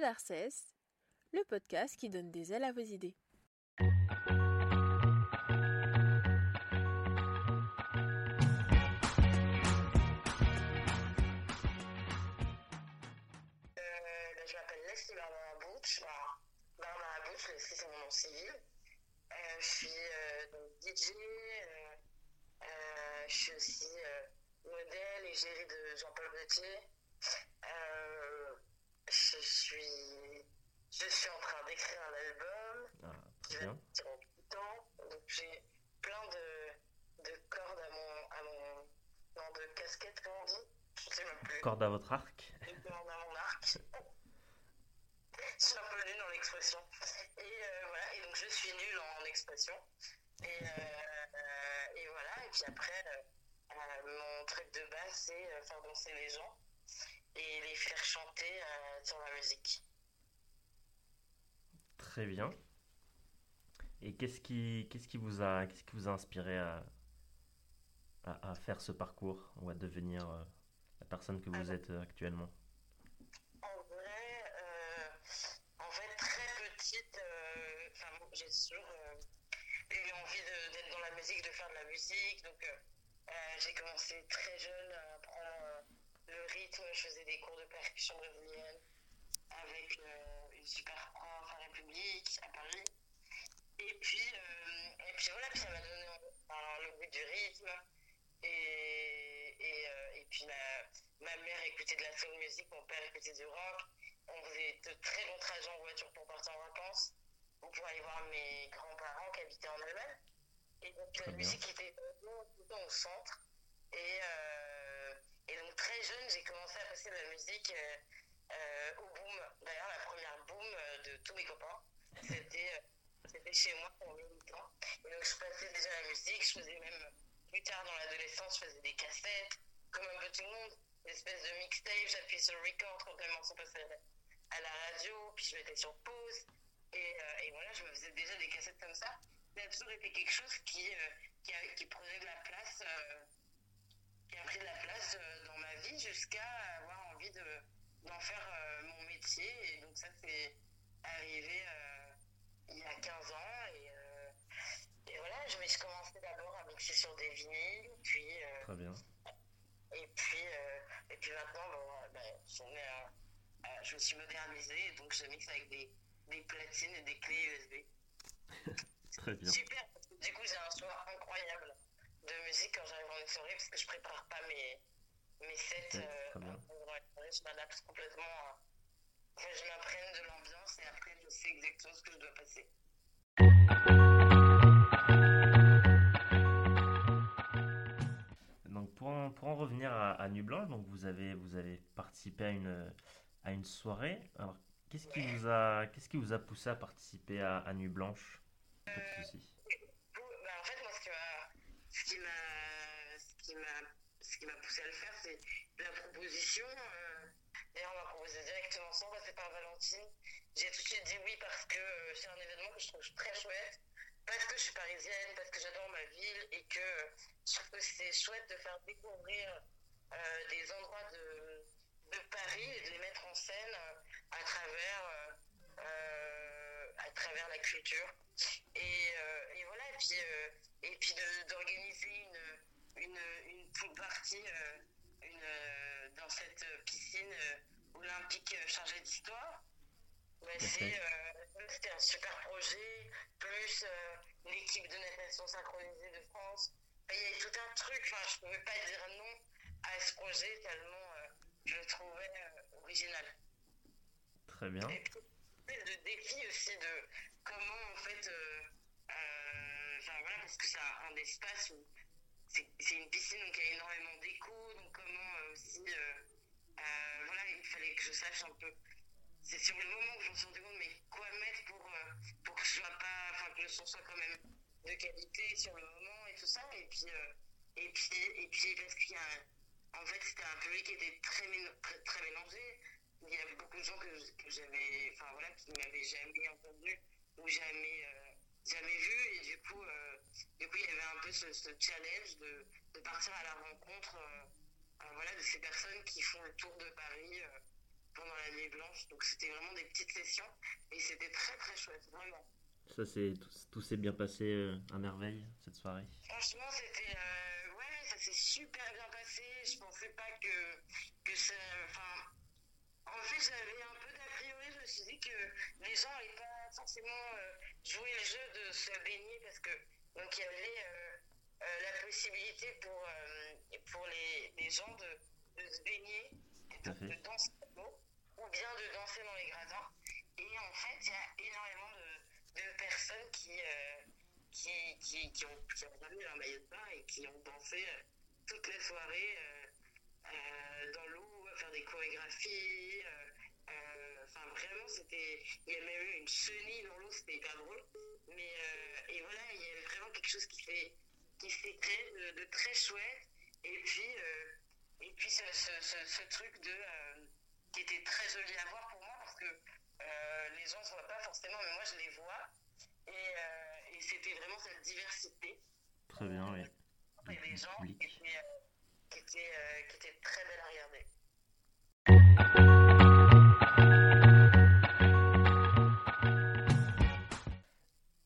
Podarcès, le podcast qui donne des ailes à vos idées. Euh, je m'appelle Leslie Barbara Butch. Barbara Butch, Leslie c'est mon nom civil. Je suis DJ, euh, euh, je suis aussi modèle et gérée de Jean-Paul Gaultier. Euh, je suis, je suis en train d'écrire un album Ah, qui très va bien. sortir en tout temps. Donc j'ai plein de, de cordes à mon, à mon, non, de casquettes, comment on dit Je sais même plus. Corde à votre arc. Une corde à mon arc. Je suis un peu nulle dans l'expression. Et euh, voilà, et donc je suis nulle en expression. Et, euh, euh, et voilà, et puis après, mon truc de base, c'est faire danser les gens et les faire chanter sur la musique. Très bien. Et qu'est-ce qui, qu'est-ce qui vous a, qu'est-ce qui vous a inspiré à, à, à faire ce parcours ou à devenir personne que vous êtes euh, actuellement? En vrai, euh, en fait, très petite, euh, j'ai toujours eu envie d'être dans la musique, de faire de la musique. Donc, j'ai commencé très jeune à apprendre le rythme. Je faisais des cours de percussion brésilienne avec euh, une super prof à République, à Paris. Et puis, euh, et puis voilà, puis ça m'a donné enfin, le goût du rythme. Et, et, euh, et puis ma, ma mère écoutait de la soul music, mon père écoutait du rock. On faisait de très longs trajets en voiture pour partir en vacances ou pour aller voir mes grands-parents qui habitaient en Allemagne. Et donc la musique était vraiment tout le temps au centre. Et, euh, et donc très jeune, j'ai commencé à passer de la musique euh, euh, au boom. D'ailleurs, la première boom de tous mes copains, c'était c'était chez moi pour mes temps. Et donc je passais déjà la musique, je faisais même plus tard dans l'adolescence, je faisais des cassettes, comme un peu tout le monde, espèce de mixtape, j'appuyais sur record quand le morceau passait à la radio, puis je mettais sur pause. Et, euh, et voilà, je me faisais déjà des cassettes comme ça. Ça a toujours été quelque chose qui, euh, qui, a- qui prenait de la place, euh, qui a pris de la place dans ma vie jusqu'à avoir envie de, d'en faire mon métier. Et donc ça, c'est arrivé il y a 15 ans. Et, et voilà, je me suis commencé d'abord à mixer sur des vinyles, puis... Très bien. et puis, euh, et puis maintenant, ben, ai, euh, euh, je me suis modernisée, et donc je mixe avec des, des platines et des clés USB. Très bien. Super, parce que du coup j'ai un choix incroyable de musique quand j'arrive en soirée, parce que je prépare pas mes, mes sets. Oui, euh, je m'adapte complètement. à- Enfin, je m'imprègne de l'ambiance et après je sais exactement ce que je dois passer. Pour en, revenir à, à Nuit Blanche, donc vous avez, participé à une, soirée. Qu'est-ce qui vous a, poussé à participer à, à Nuit Blanche? Bah, en fait, moi, ce qui m'a poussé à le faire, c'est la proposition. euh, D'ailleurs, on m'a proposé directement sans passer par Valentine. J'ai tout de suite dit oui parce que euh, c'est un événement que je trouve très chouette, parce que je suis parisienne, parce que j'adore ma ville et que je trouve que c'est chouette de faire découvrir euh, des endroits de, de Paris et de les mettre en scène euh, à travers, euh, à travers la culture. Et, euh, et voilà, et puis, et puis d'organiser une, une, une pool party une, dans cette piscine olympique chargée d'histoire. Ouais, c'est, C'était un super projet, plus euh, l'équipe de natation synchronisée de France. Il y avait tout un truc, enfin, je ne pouvais pas dire non à ce projet tellement euh, je le trouvais euh, original. Très bien. Et puis, le défi aussi de comment, en fait, enfin voilà, parce que c'est un, espace où c'est une piscine, donc il y a énormément d'écho, donc comment aussi, voilà, il fallait que je sache un peu. C'est sur le moment où je me suis rendu compte, mais quoi mettre pour, euh, pour que, je pas, que le son soit quand même de qualité sur le moment et tout ça. Et puis, euh, et puis, et puis parce qu'il y a en fait, c'était un public qui était très, très, très mélangé. Il y avait beaucoup de gens que, que j'avais, enfin voilà, qui m'avaient jamais entendu ou jamais, euh, jamais vu. Et du coup, du coup, il y avait un peu ce, ce challenge de, de partir à la rencontre voilà, de ces personnes qui font le tour de Paris pendant la nuit blanche. Donc c'était vraiment des petites sessions et c'était très très chouette, vraiment. Ça, c'est tout, tout s'est bien passé euh, à merveille cette soirée. Franchement, c'était. euh, ouais, ça s'est super bien passé. Je pensais pas que, que ça. Enfin. En fait, j'avais un peu d'a priori. Je me suis dit que les gens n'allaient pas forcément euh, jouer le jeu de se baigner parce que. Donc, il y avait euh, la possibilité pour, pour les, les gens de, de se baigner, de, fait. de danser ou bien de danser dans les gradins. Et en fait, il y a énormément de, personnes qui. euh, qui, qui, qui ont, qui ont ramené leur maillot de bain et qui ont dansé euh, toute la soirée euh, dans l'eau, à faire des chorégraphies. Enfin, vraiment, c'était. Il y a même eu une chenille dans l'eau, c'était hyper drôle. Mais, et voilà, il y avait vraiment quelque chose qui s'est qui créé de, de très chouette. Et puis, et puis ce, ce, ce, ce truc de. euh, qui était très joli à voir pour moi parce que euh, les gens ne se voient pas forcément, mais moi je les vois. Et, euh, et c'était vraiment cette diversité. Très bien, oui. Il y a des gens qui étaient, euh, qui étaient, euh, qui étaient très belles à regarder.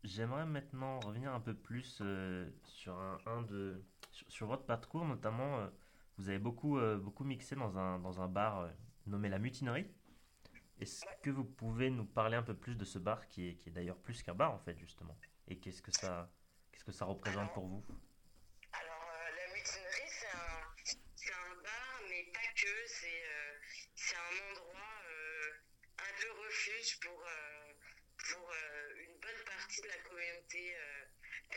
J'aimerais maintenant revenir un peu plus euh, sur un, un de sur, sur votre parcours, notamment euh, vous avez beaucoup euh, beaucoup mixé dans un dans un bar euh, nommé la Mutinerie. Est-ce que vous pouvez nous parler un peu plus de ce bar qui est qui est d'ailleurs plus qu'un bar en fait justement? Et qu'est-ce que ça qu'est-ce que ça représente pour vous? Alors, euh, la mutinerie, c'est un, c'est un bar, mais pas que. C'est euh, c'est un endroit euh, un peu refuge pour, euh, pour euh, une bonne partie de la communauté euh,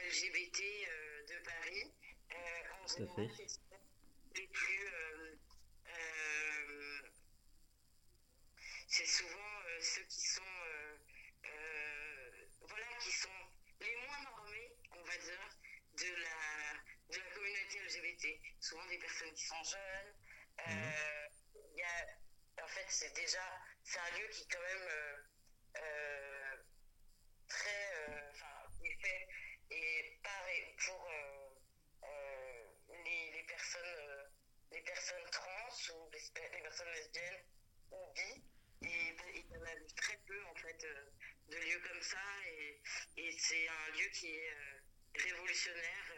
LGBT euh, de Paris. Euh, en Tout à général, fait. Les plus. euh, euh, c'est souvent euh, ceux qui sont. euh, euh, voilà, qui sont les moins normés, on va dire, de la, de la communauté LGBT. Souvent des personnes qui sont jeunes. Euh, y a, en fait, c'est déjà, c'est un lieu qui quand même les, personnes lesbiennes ou bi. Et et il y en a très peu en fait euh, de lieux comme ça et, et c'est un lieu qui est euh, révolutionnaire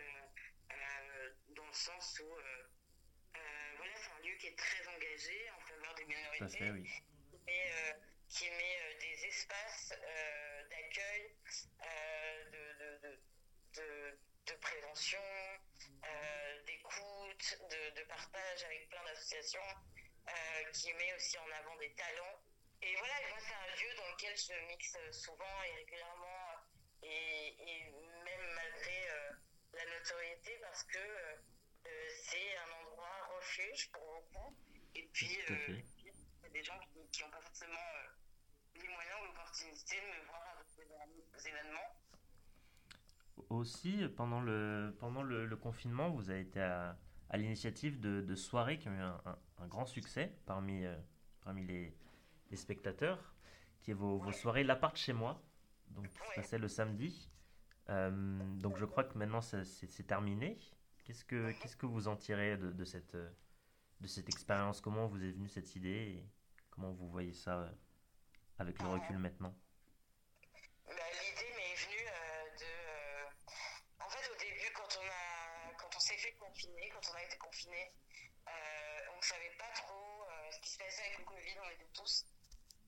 euh, dans le sens où voilà c'est un lieu qui est très engagé en faveur des minorités fait, oui. et qui met euh, des espaces euh, d'accueil, euh, de, de, de prévention, euh, d'écoute, de, de partage avec plein d'associations, euh, qui met aussi en avant des talents. Et voilà, moi c'est un lieu dans lequel je mixe souvent et régulièrement, et, et même malgré euh, la notoriété, parce que c'est un endroit refuge pour beaucoup. Et puis, il y a des gens qui n'ont pas forcément les moyens ou l'opportunité de me voir à des événements. Aussi, pendant le, pendant le, le confinement, vous avez été à, à l'initiative de, de soirées qui ont eu un, un- un grand succès parmi, euh, parmi les, les spectateurs, qui est vos, vos soirées L'appart chez moi, donc qui se passait le samedi. Euh, donc je crois que maintenant c'est terminé. Qu'est-ce que, qu'est-ce que vous en tirez de, de cette, de cette expérience? Comment vous est venue cette idée et comment vous voyez ça euh, avec le recul maintenant Bah, L'idée m'est venue euh, de. euh, en fait, au début, quand on, a, quand on s'est fait confiner, quand on a été confiné, euh, on ne savait pas trop euh, ce qui se passait avec le Covid. On était tous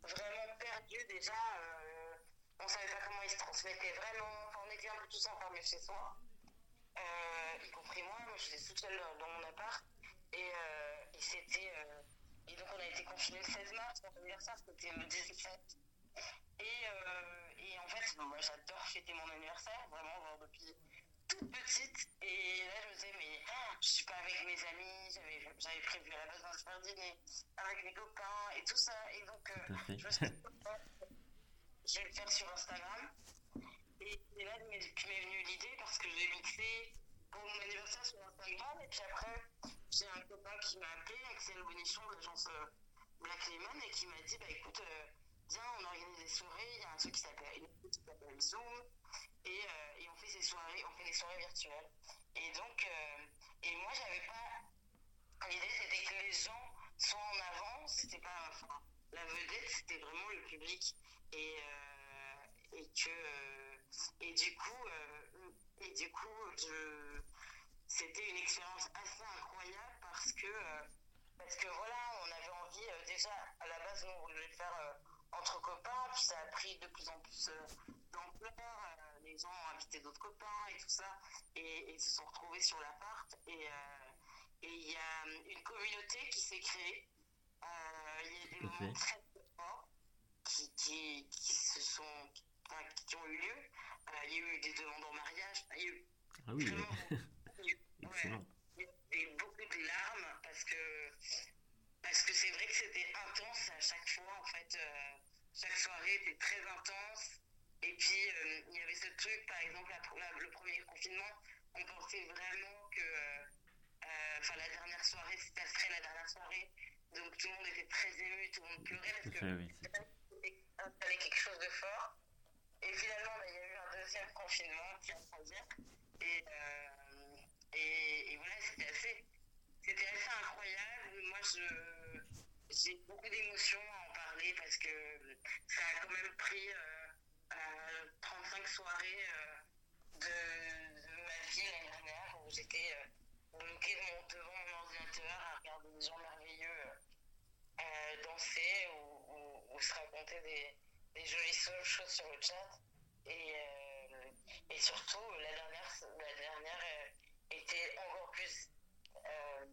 vraiment perdus déjà. euh, on ne savait pas comment il se transmettait vraiment. On était un peu tous enfermés chez soi, euh, y compris moi. Moi, j'étais toute seule dans mon appart. Et, et c'était. euh, et donc, on a été confinés le 16 mars. Mon anniversaire, c'était le 17. Et, et en fait, moi j'adore fêter mon anniversaire, vraiment, depuis toute petite. Et là, je me disais, mais ah, je suis pas avec mes amis, j'avais prévu à la base un super dîner avec mes copains et tout ça. Et donc, euh, je me suis dit, je vais le faire sur Instagram. Et c'est là que m'est venue l'idée parce que j'ai mixé pour mon anniversaire sur Instagram. Et puis après, j'ai un copain qui m'a appelé, Axel Bonichon de l'agence euh, Black Lemon, et qui m'a dit bah écoute, euh, viens, on organise des soirées. Il y a un truc qui s'appelle Zoom. Et, euh, et on fait ces soirées, on fait des soirées virtuelles. Et donc, euh, et moi, j'avais pas. L'idée, c'était que les gens soient en avant. C'était pas. La vedette, c'était vraiment le public. Et, euh, et que, et du coup, et du coup, c'était une expérience assez incroyable parce que, parce que voilà, on avait envie, déjà, à la base, on voulait faire entre copains, puis ça a pris de plus en plus d'ampleur. Gens ont invité d'autres copains et tout ça, et, et se sont retrouvés sur l'appart. Et euh, et il y a euh, une communauté qui s'est créée. Euh, Il y a des moments très très forts qui, qui, qui se sont, enfin, qui ont eu lieu. Il y a eu des demandes en mariage. Il y a eu Ah oui, ouais, beaucoup de larmes parce que parce que c'est vrai que c'était intense à chaque fois en fait euh, chaque soirée était très intense et puis euh, ce truc par exemple la- la- le premier confinement on pensait vraiment que euh, euh, enfin la dernière soirée ça serait la dernière soirée donc tout le monde était très ému tout le monde pleurait parce que oui. c'était installé quelque chose de fort. Et finalement, bah, il y a eu un deuxième confinement, puis un troisième. Et, euh, et, et voilà, c'était assez, c'était assez incroyable. Moi, je, j'ai beaucoup d'émotions à en parler parce que ça a quand même pris euh, 35 soirées euh, de, ma vie l'année dernière où j'étais euh, bloquée de mon- devant mon ordinateur à regarder des gens merveilleux. euh, euh, danser ou, se raconter des, des jolies choses sur le chat. Et, euh, et surtout, la dernière, la dernière euh, était encore plus, euh,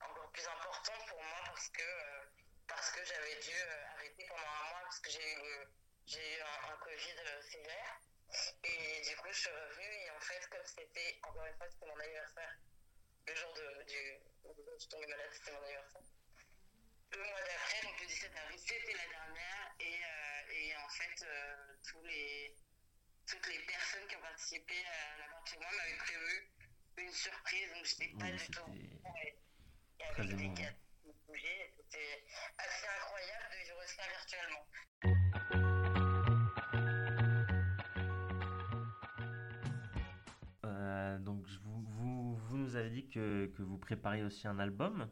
encore plus importante pour moi parce que, euh, que j'avais dû euh, arrêter pendant un mois parce que j'ai eu, euh, j'ai eu un, Covid euh, sévère. Et coup, je suis revenue et en fait, comme c'était, encore une fois, c'était mon anniversaire, le jour de, du, où je suis tombée malade, c'était mon anniversaire le mois d'après, donc le 17 avril, c'était la dernière. Et, euh, et en fait, euh, tous les, toutes les personnes qui ont participé à la partie moi m'avaient prévu une surprise, donc j'étais pas Oui, du tout. Et très avec des c'était assez incroyable de vivre ça virtuellement. Vous, avez dit que, que vous prépariez aussi un album.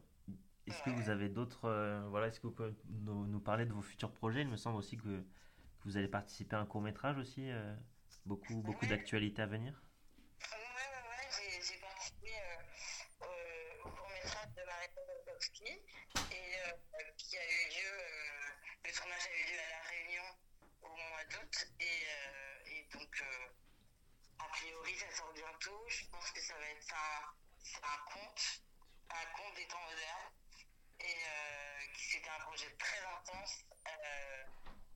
Est-ce que vous avez d'autres... euh, voilà, est-ce que vous pouvez nous, nous parler de vos futurs projets? Il me semble aussi que, que vous allez participer à un court métrage aussi. euh, beaucoup beaucoup Ouais. d'actualités à venir. Ouais, ouais, ouais, j'ai, participé euh, au, au court-métrage de Marina Dolkowski et euh, qui a eu lieu, euh, le tournage a eu lieu à La Réunion au mois d'août et, euh, et donc a priori ça sort bientôt. Je pense que ça va être un, c'est un conte, un conte des temps modernes et euh, qui c'était un projet très intense, euh,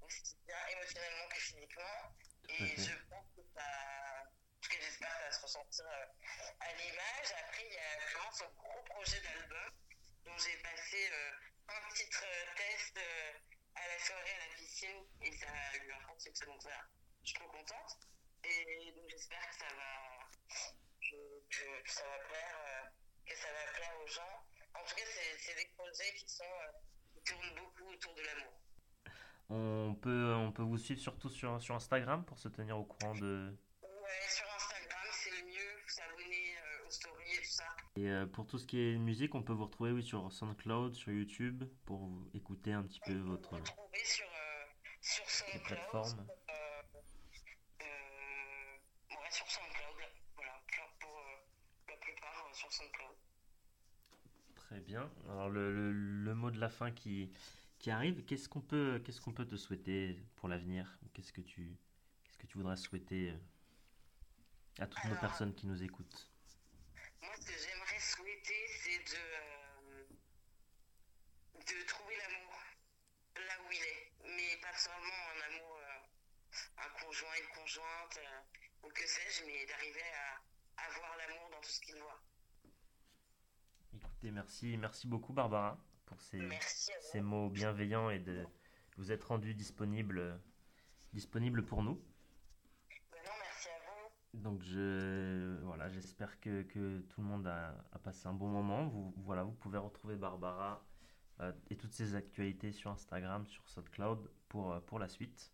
aussi bien émotionnellement que physiquement. Et je pense que ça. En tout cas, j'espère que ça va se ressentir euh, à l'image. Après, il y a vraiment ce gros projet d'album dont j'ai passé un titre test à la soirée à la piscine et ça a eu un grand succès. Donc, voilà, je suis trop contente. Et donc, j'espère que ça va, que, que- que ça va plaire, euh, que ça va plaire aux gens. En tout cas, c'est des projets qui sont euh, qui tournent beaucoup autour de l'amour. On peut, on peut vous suivre surtout sur, sur Instagram pour se tenir au courant de... Ouais, sur Instagram, c'est le mieux. Faut s'abonner euh, aux stories et tout ça. Et euh, pour tout ce qui est musique, on peut vous retrouver oui, sur SoundCloud, sur YouTube, pour vous écouter un petit peu votre... Vous retrouvez sur, euh, sur SoundCloud. plateformes. Euh, euh, ouais, sur SoundCloud. Voilà, pour, pour, euh, la plupart euh, sur SoundCloud. Très bien. Alors le, le- le mot de la fin qui, qui arrive, qu'est-ce qu'on peut, qu'est-ce qu'on peut te souhaiter pour l'avenir? Qu'est-ce que tu, qu'est-ce que tu voudrais souhaiter euh, à toutes nos personnes qui nous écoutent? Moi, ce que j'aimerais souhaiter, c'est de, euh, de trouver l'amour là où il est. Mais pas seulement un amour, euh, un conjoint, une conjointe, euh, ou que sais-je, mais d'arriver à, à voir l'amour dans tout ce qu'il voit. Écoutez, merci, merci beaucoup Barbara pour ces, ces mots bienveillants et de vous être rendu disponible, disponible pour nous. Non, merci à vous. Donc je voilà, j'espère que, que tout le monde a, a passé un bon moment. Vous voilà, vous pouvez retrouver Barbara euh, et toutes ses actualités sur Instagram, sur SoundCloud pour, euh, pour la suite.